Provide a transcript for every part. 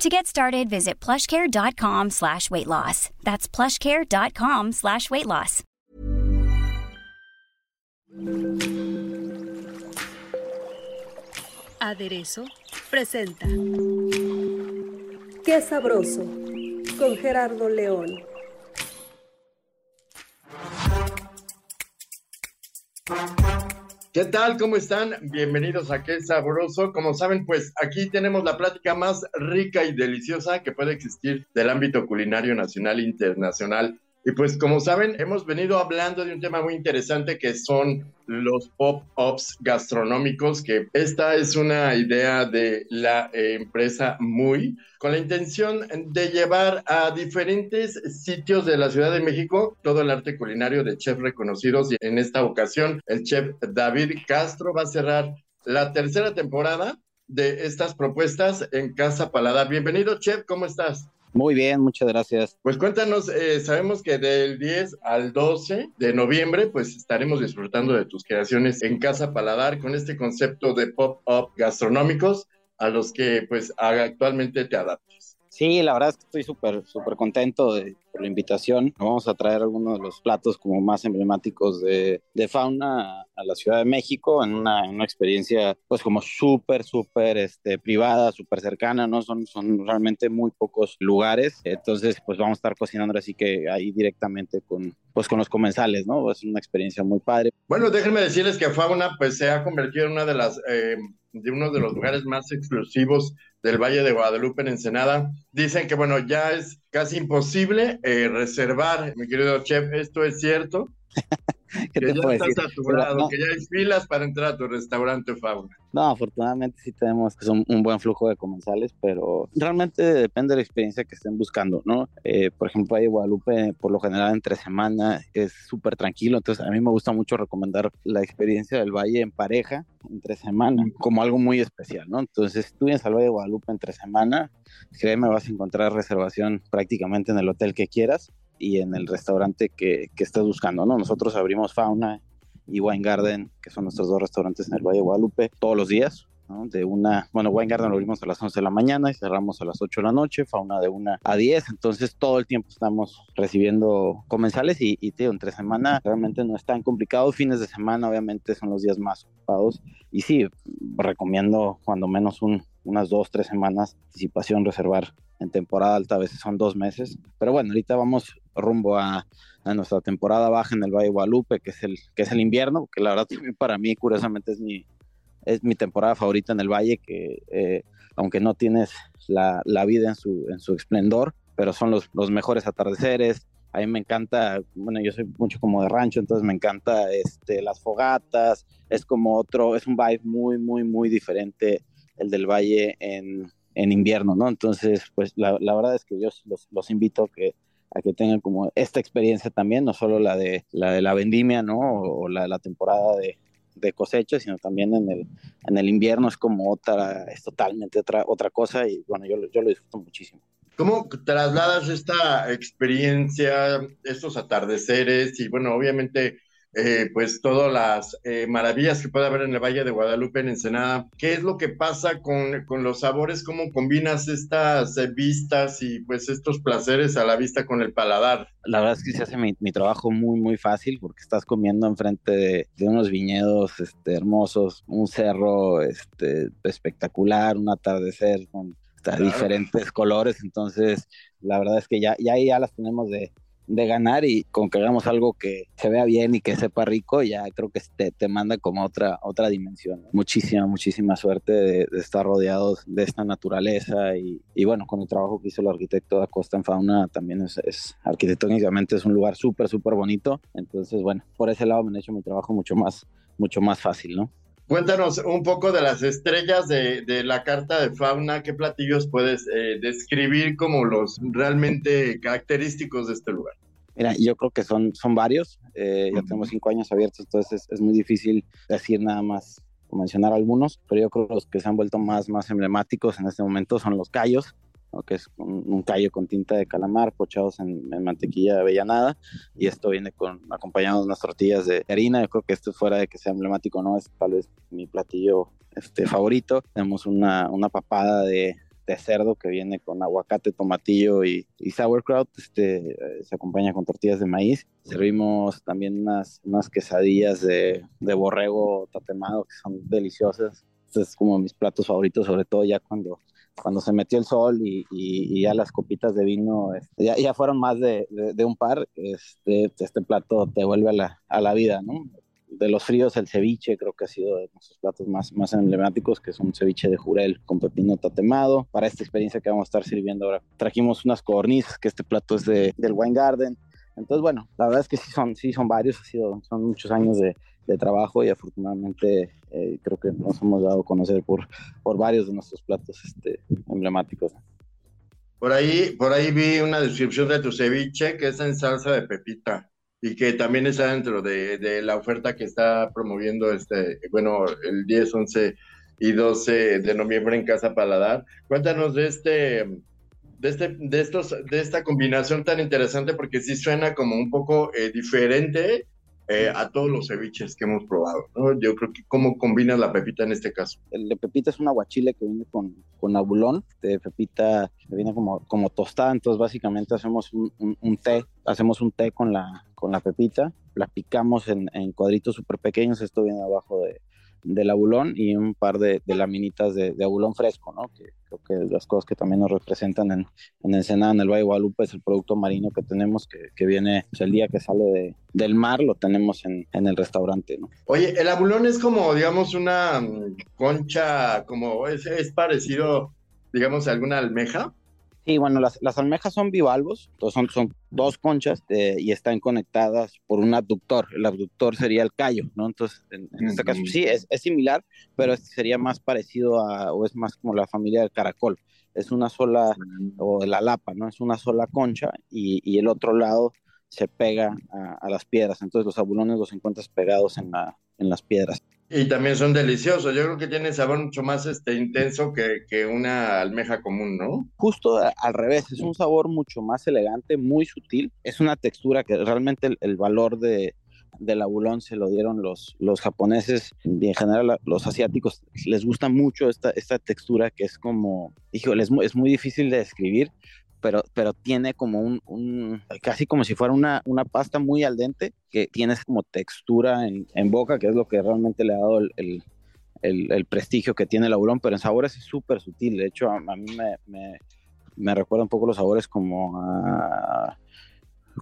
To get started, visit plushcare.com slash weight loss. That's plushcare.com slash weight loss. Aderezo presenta Qué sabroso con Gerardo León. ¿Qué tal? ¿Cómo están? Bienvenidos a Qué Sabroso. Como saben, pues aquí tenemos la plática más rica y deliciosa que puede existir del ámbito culinario nacional e internacional. Y pues como saben, hemos venido hablando de un tema muy interesante que son los pop-ups gastronómicos, que esta es una idea de la eh, empresa Muy, con la intención de llevar a diferentes sitios de la Ciudad de México todo el arte culinario de chefs reconocidos. Y en esta ocasión, el chef David Castro va a cerrar la tercera temporada de estas propuestas en Casa Paladar. Bienvenido, chef, ¿cómo estás? Muy bien, muchas gracias. Pues cuéntanos, eh, sabemos que del 10 al 12 de noviembre, pues estaremos disfrutando de tus creaciones en Casa Paladar con este concepto de pop-up gastronómicos a los que pues actualmente te adaptas. Sí, la verdad es que estoy súper, súper contento por la invitación. Vamos a traer algunos de los platos como más emblemáticos de, fauna a la Ciudad de México en una, en una experiencia pues como súper, súper este, privada, súper cercana, ¿no? Son, son realmente muy pocos lugares. Entonces, pues vamos a estar cocinando así que ahí directamente con, pues con los comensales, ¿no? Es una experiencia muy padre. Bueno, déjenme decirles que Fauna pues se ha convertido en una de las... Eh, de uno de los lugares más exclusivos del Valle de Guadalupe en Ensenada. Dicen que, bueno, ya es casi imposible eh, reservar, mi querido chef, ¿esto es cierto? que ya estás saturado, que ya hay filas para entrar a tu restaurante Fauna. No, afortunadamente sí tenemos pues, un, un, buen flujo de comensales, pero realmente depende de la experiencia que estén buscando, ¿no? Eh, por ejemplo, ahí Guadalupe, por lo general entre semana es súper tranquilo, entonces a mí me gusta mucho recomendar la experiencia del Valle en pareja, entre semana, como algo muy especial, ¿no? Entonces, si tú vienes al Valle de Guadalupe entre semana, créeme, vas a encontrar reservación prácticamente en el hotel que quieras y en el restaurante que, que estés buscando, ¿no? Nosotros abrimos Fauna y Wine Garden, que son nuestros dos restaurantes en el Valle de Guadalupe, todos los días. ¿no? De una, bueno, Wine Garden lo abrimos a las 11 de la mañana y cerramos a las 8 de la noche, Fauna de una a 10, entonces todo el tiempo estamos recibiendo comensales y, y tío, entre semana realmente no es tan complicado, fines de semana obviamente son los días más ocupados y sí, recomiendo cuando menos un, unas dos, tres semanas de anticipación reservar en temporada alta, a veces son dos meses, pero bueno, ahorita vamos rumbo a, a, nuestra temporada baja en el Valle Guadalupe, que es el, que es el invierno, que la verdad también para mí, curiosamente, es mi, es mi temporada favorita en el Valle, que eh, aunque no tienes la, la, vida en su, en su esplendor, pero son los, los mejores atardeceres. A mí me encanta, bueno, yo soy mucho como de rancho, entonces me encanta este, las fogatas, es como otro, es un vibe muy, muy, muy diferente el del Valle en, en invierno, ¿no? Entonces, pues la, la verdad es que yo los, los invito que a que tengan como esta experiencia también, no solo la de la, de la vendimia, ¿no? O, o la de la temporada de, de, cosecha, sino también en el, en el invierno es como otra, es totalmente otra, otra cosa y bueno, yo, yo lo disfruto muchísimo. ¿Cómo trasladas esta experiencia, estos atardeceres y bueno, obviamente eh, pues todas las eh, maravillas que puede haber en el Valle de Guadalupe, en Ensenada. ¿Qué es lo que pasa con, con los sabores? ¿Cómo combinas estas eh, vistas y pues estos placeres a la vista con el paladar? La verdad es que se hace mi, mi trabajo muy, muy fácil porque estás comiendo enfrente de, de unos viñedos este, hermosos, un cerro este, espectacular, un atardecer con claro. diferentes colores. Entonces, la verdad es que ya, ya, ya las tenemos de, de ganar y con que hagamos algo que se vea bien y que sepa rico, ya creo que te, te manda como otra, otra dimensión. Muchísima, muchísima suerte de, de estar rodeados de esta naturaleza y, y, bueno, con el trabajo que hizo el arquitecto de Acosta en Fauna también es, es arquitectónicamente es un lugar súper, súper bonito. Entonces, bueno, por ese lado me han hecho mi trabajo mucho más, mucho más fácil, ¿no? Cuéntanos un poco de las estrellas de, de la carta de fauna, qué platillos puedes eh, describir como los realmente característicos de este lugar. Mira, yo creo que son, son varios, eh, ya tenemos cinco años abiertos, entonces es, muy difícil decir nada más o mencionar algunos, pero yo creo que los que se han vuelto más, más emblemáticos en este momento son los callos, que es un, callo con tinta de calamar pochados en, mantequilla de avellanada y esto viene con acompañado de unas tortillas de harina. Yo creo que esto fuera de que sea emblemático, no es tal vez mi platillo este favorito. Tenemos una, una papada de, de cerdo que viene con aguacate, tomatillo y, y sauerkraut. Este eh, se acompaña con tortillas de maíz. Servimos también unas, unas quesadillas de, de borrego tatemado que son deliciosas. Este es como mis platos favoritos, sobre todo ya cuando cuando se metió el sol y, y, ya las copitas de vino, este, ya, ya, fueron más de, de, un par, este, este plato te vuelve a la, a la vida, ¿no? De los fríos, el ceviche creo que ha sido de nuestros platos más, más emblemáticos, que es un ceviche de jurel con pepino tatemado. Para esta experiencia que vamos a estar sirviendo ahora, trajimos unas codornices, que este plato es de, del Wine Garden. Entonces, bueno, la verdad es que sí son, sí son varios, ha sido, son muchos años de, de trabajo y afortunadamente eh, creo que nos hemos dado a conocer por, por varios de nuestros platos este, emblemáticos. Por ahí, por ahí vi una descripción de tu ceviche que es en salsa de pepita y que también está dentro de, de la oferta que está promoviendo este, bueno, el 10, 11 y 12 de noviembre en Casa Paladar. Cuéntanos de este, de, este, de, estos, de esta combinación tan interesante porque sí suena como un poco eh, diferente eh, a todos los ceviches que hemos probado. Yo creo que cómo combinas la pepita en este caso. El de pepita es un aguachile que viene con, con abulón, de pepita que viene como, como tostada, entonces básicamente hacemos un, un, té, hacemos un té con la, con la pepita, la picamos en, en cuadritos súper pequeños, esto viene abajo de, del abulón y un par de, de laminitas de, abulón fresco, ¿no? Que creo que las cosas que también nos representan en, en Ensenada, en el Valle de Guadalupe, es el producto marino que tenemos, que, que viene el día que sale de, del mar, lo tenemos en, en, el restaurante, ¿no? Oye, el abulón es como, digamos, una concha, como es, es parecido, digamos, a alguna almeja. Sí, bueno, las, las almejas son bivalvos, son, son dos conchas eh, y están conectadas por un abductor. El abductor sería el callo, ¿no? Entonces, en, este caso sí, es, es, similar, pero sería más parecido a, o es más como la familia del caracol. Es una sola, o la lapa, ¿no? Es una sola concha y, y el otro lado se pega a, a, las piedras. Entonces, los abulones los encuentras pegados en, la, en las piedras. Y también son deliciosos. Yo creo que tienen sabor mucho más este, intenso que, que una almeja común, ¿no? Justo al revés, es un sabor mucho más elegante, muy sutil. Es una textura que realmente el, el valor de, del abulón se lo dieron los, los japoneses y en general los asiáticos. Les gusta mucho esta, esta textura que es como, híjole, es muy, es muy difícil de describir, pero, pero tiene como un, un, casi como si fuera una, una pasta muy al dente, que tienes como textura en, boca, que es lo que realmente le ha dado el, el, prestigio que tiene el aburón, pero en sabores es súper sutil. De hecho, a, a mí me, me, me, recuerda un poco los sabores como a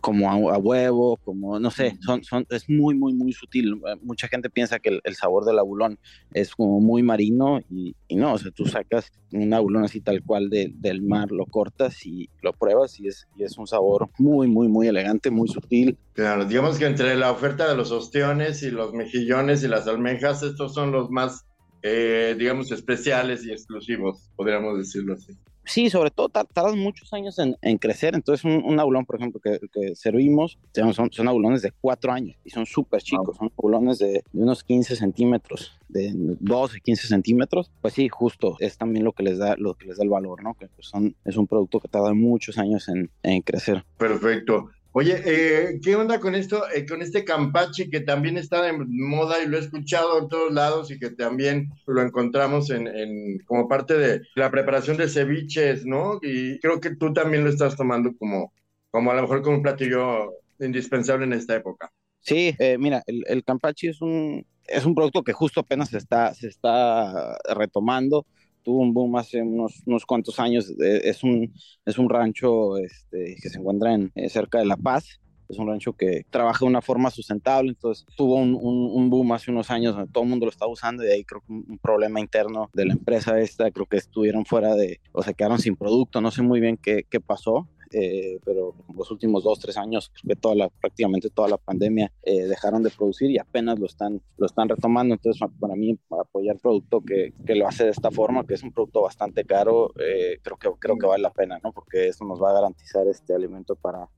como a, a, huevo, como no sé, son, son, es muy, muy, muy sutil. Mucha gente piensa que el, el sabor del abulón es como muy marino y, y, no, o sea, tú sacas un abulón así tal cual de, del mar, lo cortas y lo pruebas y es, y es un sabor muy, muy, muy elegante, muy sutil. Claro, digamos que entre la oferta de los ostiones y los mejillones y las almejas, estos son los más, eh, digamos, especiales y exclusivos, podríamos decirlo así sí, sobre todo tardas muchos años en, en crecer. Entonces, un, un, abulón, por ejemplo, que, que servimos, son, son abulones de cuatro años y son súper chicos, son abulones de, de, unos 15 centímetros, de 12, 15 centímetros. Pues sí, justo es también lo que les da, lo que les da el valor, ¿no? Que son, es un producto que tarda muchos años en, en crecer. Perfecto. Oye, eh, ¿qué onda con esto, eh, con este campache que también está de moda y lo he escuchado en todos lados y que también lo encontramos en, en, como parte de la preparación de ceviches, ¿no? Y creo que tú también lo estás tomando como, como a lo mejor como un platillo indispensable en esta época. Sí, eh, mira, el, el campache es un, es un producto que justo apenas se está, se está retomando tuvo un boom hace unos, unos cuantos años. Eh, es, un, es un rancho este, que se encuentra en, eh, cerca de La Paz. Es un rancho que trabaja de una forma sustentable, entonces tuvo un, un, un boom hace unos años donde todo el mundo lo está usando y ahí creo que un, problema interno de la empresa esta, creo que estuvieron fuera de, o se quedaron sin producto, no sé muy bien qué, qué pasó, eh, pero los últimos dos, tres años, creo que toda la, prácticamente toda la pandemia eh, dejaron de producir y apenas lo están, lo están retomando. Entonces, para mí, para apoyar producto que, que, lo hace de esta forma, que es un producto bastante caro, eh, creo, que, creo que vale la pena, ¿no? Porque eso nos va a garantizar este alimento para,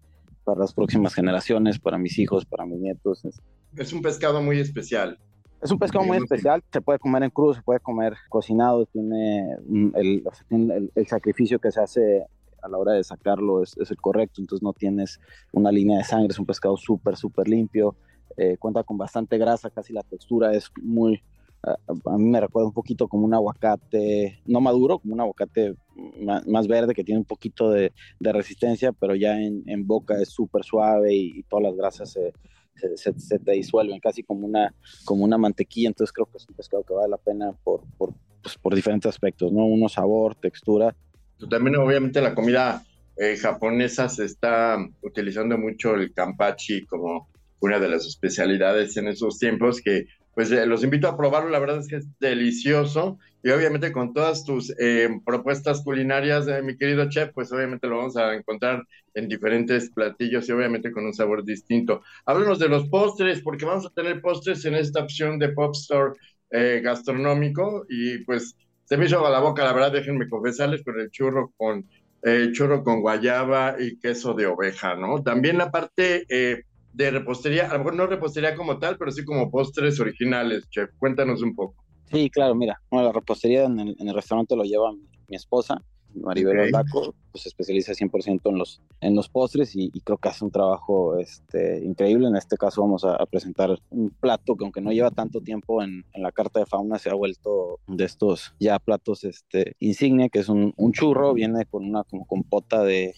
para las próximas generaciones, para mis hijos, para mis nietos. Es un pescado muy especial. Es un pescado muy especial, se puede comer en crudo, se puede comer cocinado, tiene el, el, sacrificio que se hace a la hora de sacarlo es, es, el correcto, entonces no tienes una línea de sangre, es un pescado súper, súper limpio, eh, cuenta con bastante grasa, casi la textura es muy, a, mí me recuerda un poquito como un aguacate, no maduro, como un aguacate más, verde que tiene un poquito de, de resistencia, pero ya en, en boca es súper suave y, todas las grasas se, se, se, te disuelven casi como una, como una mantequilla, entonces creo que es un pescado que vale la pena por, por, pues, por diferentes aspectos, ¿no? Uno, sabor, textura. También obviamente la comida eh, japonesa se está utilizando mucho el kampachi como una de las especialidades en esos tiempos que pues eh, los invito a probarlo, la verdad es que es delicioso y obviamente con todas tus eh, propuestas culinarias, mi querido chef, pues obviamente lo vamos a encontrar en diferentes platillos y obviamente con un sabor distinto. Háblanos de los postres, porque vamos a tener postres en esta opción de Pop Store gastronómico y pues se me hizo la boca, la verdad, déjenme confesarles, con el churro con churro con guayaba y queso de oveja, ¿no? También la parte de repostería, a lo mejor no repostería como tal, pero sí como postres originales, chef. Cuéntanos un poco. Sí, claro, mira, la repostería en el, restaurante lo lleva mi, esposa, Maribel okay. pues se especializa 100% en los, en los postres y, creo que hace un trabajo este, increíble. En este caso vamos a, presentar un plato que aunque no lleva tanto tiempo en, en, la carta de fauna, se ha vuelto de estos ya platos este, insignia, que es un, un churro, viene con una como compota de,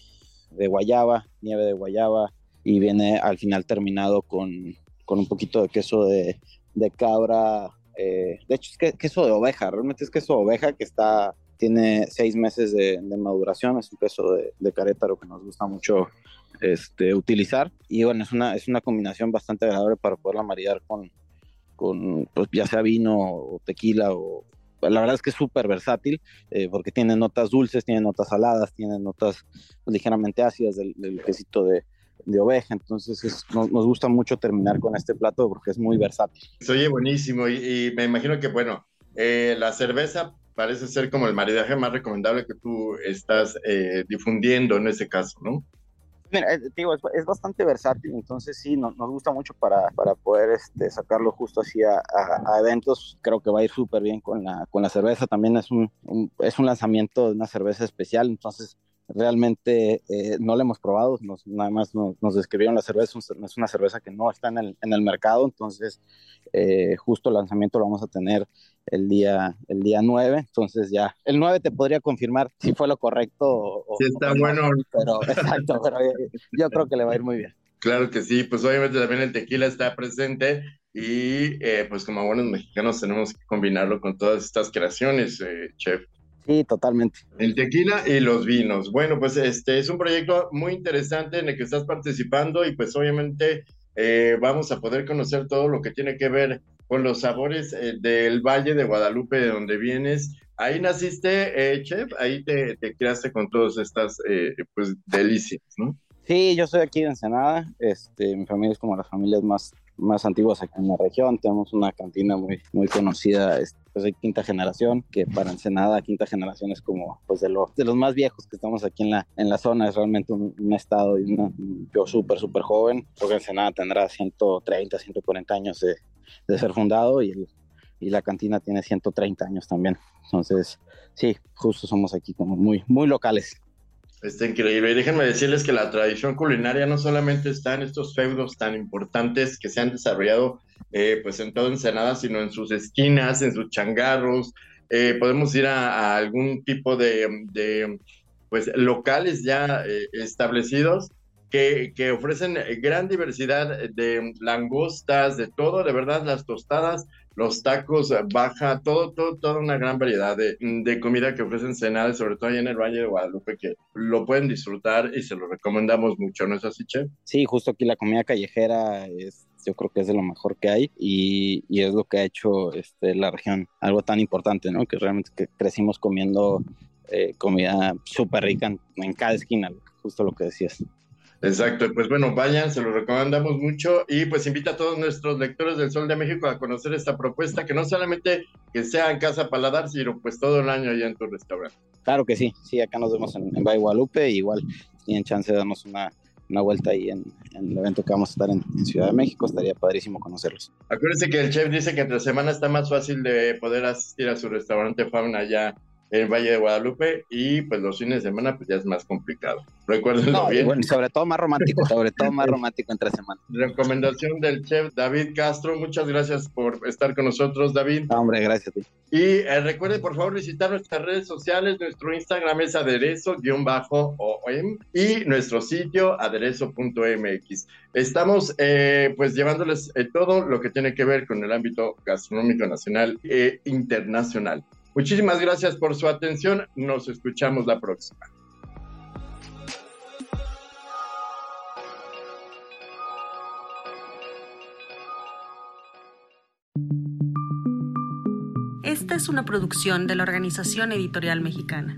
de guayaba, nieve de guayaba, y viene al final terminado con, con un poquito de queso de, de cabra. Eh, de hecho, es que, queso de oveja, realmente es queso de oveja que está, tiene seis meses de, de maduración, es un queso de, de, carétaro que nos gusta mucho este, utilizar. Y bueno, es una, es una combinación bastante agradable para poderla maridar con, con pues, ya sea vino o tequila o, la verdad es que es súper versátil eh, porque tiene notas dulces, tiene notas saladas, tiene notas ligeramente ácidas del, del quesito de, de oveja. Entonces nos, gusta mucho terminar con este plato porque es muy versátil. Oye, buenísimo. Y, me imagino que, bueno, eh, la cerveza parece ser como el maridaje más recomendable que tú estás eh, difundiendo en ese caso, ¿no? Mira, eh, digo, es, bastante versátil, entonces sí, nos gusta mucho para, para poder este, sacarlo justo así a, a, eventos. Creo que va a ir súper bien con la, con la cerveza. También es un, es un lanzamiento de una cerveza especial, entonces realmente eh, no la hemos probado, nos, nada más nos, nos, describieron la cerveza, es una cerveza que no está en el, en el mercado, entonces eh, justo el lanzamiento lo vamos a tener el día, el día 9, entonces ya, el 9 te podría confirmar si fue lo correcto. O, sí, está bueno. pero, exacto, pero yo creo que le va a ir muy bien. Claro que sí, pues obviamente también el tequila está presente y eh, pues como buenos mexicanos tenemos que combinarlo con todas estas creaciones, chef. Sí, totalmente. El tequila y los vinos. Bueno, pues este es un proyecto muy interesante en el que estás participando y pues obviamente eh, vamos a poder conocer todo lo que tiene que ver con los sabores eh, del Valle de Guadalupe, de donde vienes. Ahí naciste, eh, chef, ahí te, te, creaste con todas estas pues delicias, ¿no? Sí, yo soy aquí de Ensenada, este, mi familia es como las familias más, más antiguas aquí en la región, tenemos una cantina muy, muy conocida, este, pues de quinta generación, que para Ensenada quinta generación es como pues de, lo, de los más viejos que estamos aquí en la, en la zona, es realmente un, un estado y una, yo súper, súper joven, porque Ensenada tendrá 130, 140 años de, de ser fundado y, el, y la cantina tiene 130 años también, entonces sí, justo somos aquí como muy, muy locales. Está increíble. Y déjenme decirles que la tradición culinaria no solamente está en estos feudos tan importantes que se han desarrollado eh, pues en todo Ensenada, sino en sus esquinas, en sus changarros. Eh, podemos ir a, algún tipo de, de, pues locales ya eh, establecidos que, que, ofrecen gran diversidad de langostas, de todo, de verdad, las tostadas los tacos, eh, baja, todo, todo, toda una gran variedad de, de comida que ofrecen Senades, sobre todo allá en el Valle de Guadalupe, que lo pueden disfrutar y se lo recomendamos mucho, ¿no es así, Che? Sí, justo aquí la comida callejera es yo creo que es de lo mejor que hay y, y, es lo que ha hecho este, la región algo tan importante, ¿no? Que realmente que crecimos comiendo eh, comida súper rica en, en, cada esquina, justo lo que decías. Exacto, pues bueno, vayan, se lo recomendamos mucho y pues invita a todos nuestros lectores del Sol de México a conocer esta propuesta, que no solamente que sea en Casa Paladar, sino pues todo el año allá en tu restaurante. Claro que sí, sí, acá nos vemos en, en Valle Guadalupe, igual tienen chance de darnos una, una vuelta ahí en, el evento que vamos a estar en, Ciudad de México. Estaría padrísimo conocerlos. Acuérdense que el chef dice que entre semana está más fácil de poder asistir a su restaurante Fauna allá en Valle de Guadalupe y pues los fines de semana pues ya es más complicado. Recuerdenlo bien. Bueno, sobre todo más romántico, sobre todo más romántico entre semana. Recomendación del chef David Castro. Muchas gracias por estar con nosotros, David. hombre, gracias a ti. Y eh, recuerden, por favor, visitar nuestras redes sociales. Nuestro Instagram es aderezo-om y nuestro sitio aderezo.mx. Estamos eh, pues llevándoles eh, todo lo que tiene que ver con el ámbito gastronómico nacional e internacional. Muchísimas gracias por su atención. Nos escuchamos la próxima. Esta es una producción de la Organización Editorial Mexicana.